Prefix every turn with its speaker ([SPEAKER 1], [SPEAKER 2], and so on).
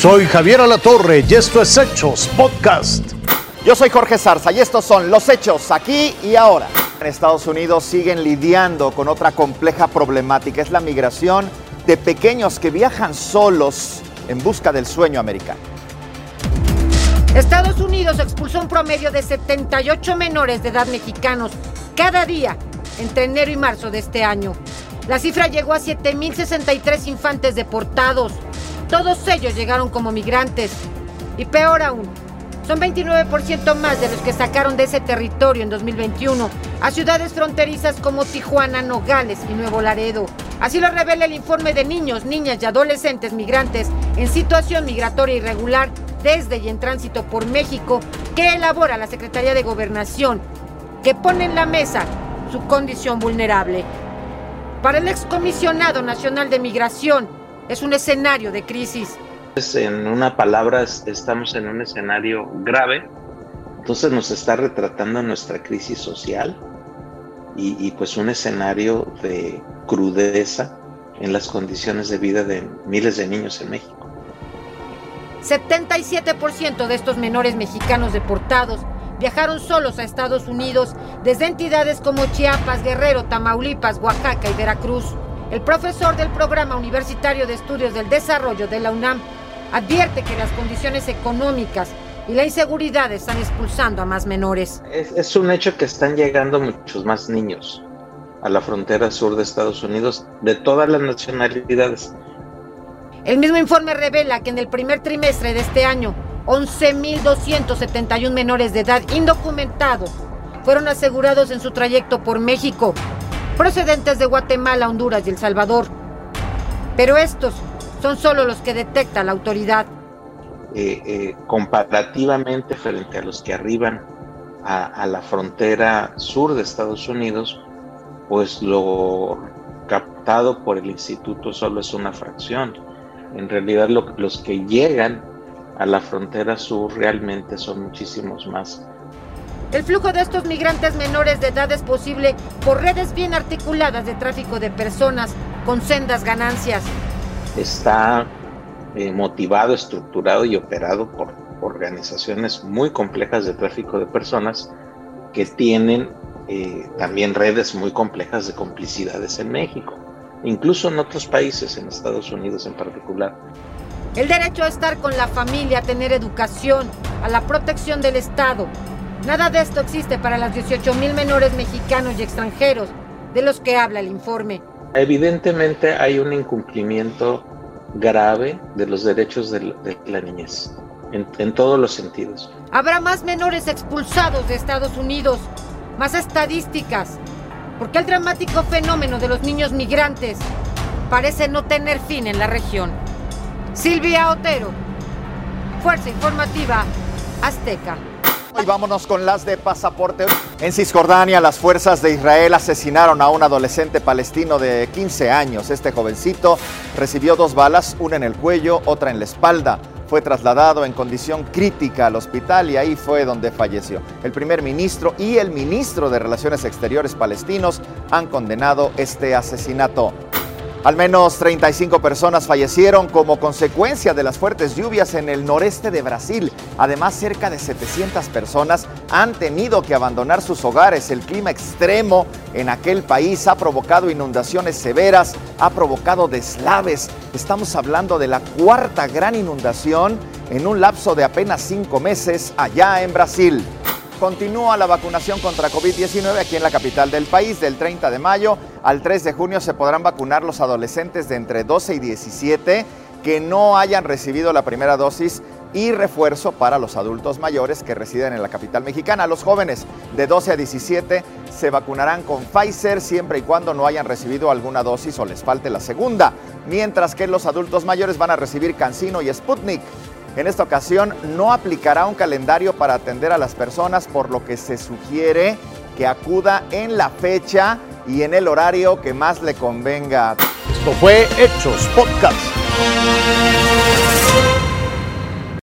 [SPEAKER 1] Soy Javier Alatorre y esto es Hechos Podcast.
[SPEAKER 2] Yo soy Jorge Zarza y estos son los hechos aquí y ahora. En Estados Unidos siguen lidiando con otra compleja problemática, es la migración de pequeños que viajan solos en busca del sueño americano.
[SPEAKER 3] Estados Unidos expulsó un promedio de 78 menores de edad mexicanos cada día entre enero y marzo de este año. La cifra llegó a 7.063 infantes deportados. Todos ellos llegaron como migrantes. Y peor aún, son 29% más de los que sacaron de ese territorio en 2021 a ciudades fronterizas como Tijuana, Nogales y Nuevo Laredo. Así lo revela el informe de niños, niñas y adolescentes migrantes en situación migratoria irregular desde y en tránsito por México que elabora la Secretaría de Gobernación, que pone en la mesa su condición vulnerable. Para el excomisionado nacional de migración, es un escenario de crisis.
[SPEAKER 4] En una palabra, estamos en un escenario grave, entonces nos está retratando nuestra crisis social y, y pues un escenario de crudeza en las condiciones de vida de miles de niños en México.
[SPEAKER 3] 77% de estos menores mexicanos deportados viajaron solos a Estados Unidos desde entidades como Chiapas, Guerrero, Tamaulipas, Oaxaca y Veracruz. El profesor del Programa Universitario de Estudios del Desarrollo de la UNAM advierte que las condiciones económicas y la inseguridad están expulsando a más menores.
[SPEAKER 4] Es, es, un hecho que están llegando muchos más niños a la frontera sur de Estados Unidos de todas las nacionalidades.
[SPEAKER 3] El mismo informe revela que en el primer trimestre de este año 11.271 menores de edad indocumentados fueron asegurados en su trayecto por México, procedentes de Guatemala, Honduras y El Salvador. Pero estos son solo los que detecta la autoridad.
[SPEAKER 4] Eh, eh, comparativamente frente a los que arriban a, la frontera sur de Estados Unidos, pues lo captado por el instituto solo es una fracción. En realidad lo, los que llegan a la frontera sur realmente son muchísimos más.
[SPEAKER 3] El flujo de estos migrantes menores de edad es posible por redes bien articuladas de tráfico de personas con sendas ganancias.
[SPEAKER 4] Está eh, motivado, estructurado y operado por organizaciones muy complejas de tráfico de personas que tienen eh, también redes muy complejas de complicidades en México, incluso en otros países, en Estados Unidos en particular.
[SPEAKER 3] El derecho a estar con la familia, a tener educación, a la protección del Estado. Nada de esto existe para las 18 mil menores mexicanos y extranjeros de los que habla el informe.
[SPEAKER 4] Evidentemente hay un incumplimiento grave de los derechos de, de la niñez, en, en todos los sentidos.
[SPEAKER 3] Habrá más menores expulsados de Estados Unidos, más estadísticas, porque el dramático fenómeno de los niños migrantes parece no tener fin en la región. Silvia Otero, Fuerza Informativa Azteca.
[SPEAKER 2] Y vámonos con las de pasaporte. En Cisjordania, las fuerzas de Israel asesinaron a un adolescente palestino de 15 años. Este jovencito recibió dos balas, una en el cuello, otra en la espalda. Fue trasladado en condición crítica al hospital y ahí fue donde falleció. El primer ministro y el ministro de Relaciones Exteriores palestinos han condenado este asesinato. Al menos 35 personas fallecieron como consecuencia de las fuertes lluvias en el noreste de Brasil. Además, cerca de 700 personas han tenido que abandonar sus hogares. El clima extremo en aquel país ha provocado inundaciones severas, ha provocado deslaves. Estamos hablando de la cuarta gran inundación en un lapso de apenas cinco meses allá en Brasil. Continúa la vacunación contra COVID-19 aquí en la capital del país. Del 30 de mayo al 3 de junio se podrán vacunar los adolescentes de entre 12 y 17 que no hayan recibido la primera dosis y refuerzo para los adultos mayores que residen en la capital mexicana. Los jóvenes de 12 a 17 se vacunarán con Pfizer siempre y cuando no hayan recibido alguna dosis o les falte la segunda, mientras que los adultos mayores van a recibir Cancino y Sputnik. En esta ocasión no aplicará un calendario para atender a las personas, por lo que se sugiere que acuda en la fecha y en el horario que más le convenga.
[SPEAKER 1] Esto fue Hechos Podcast.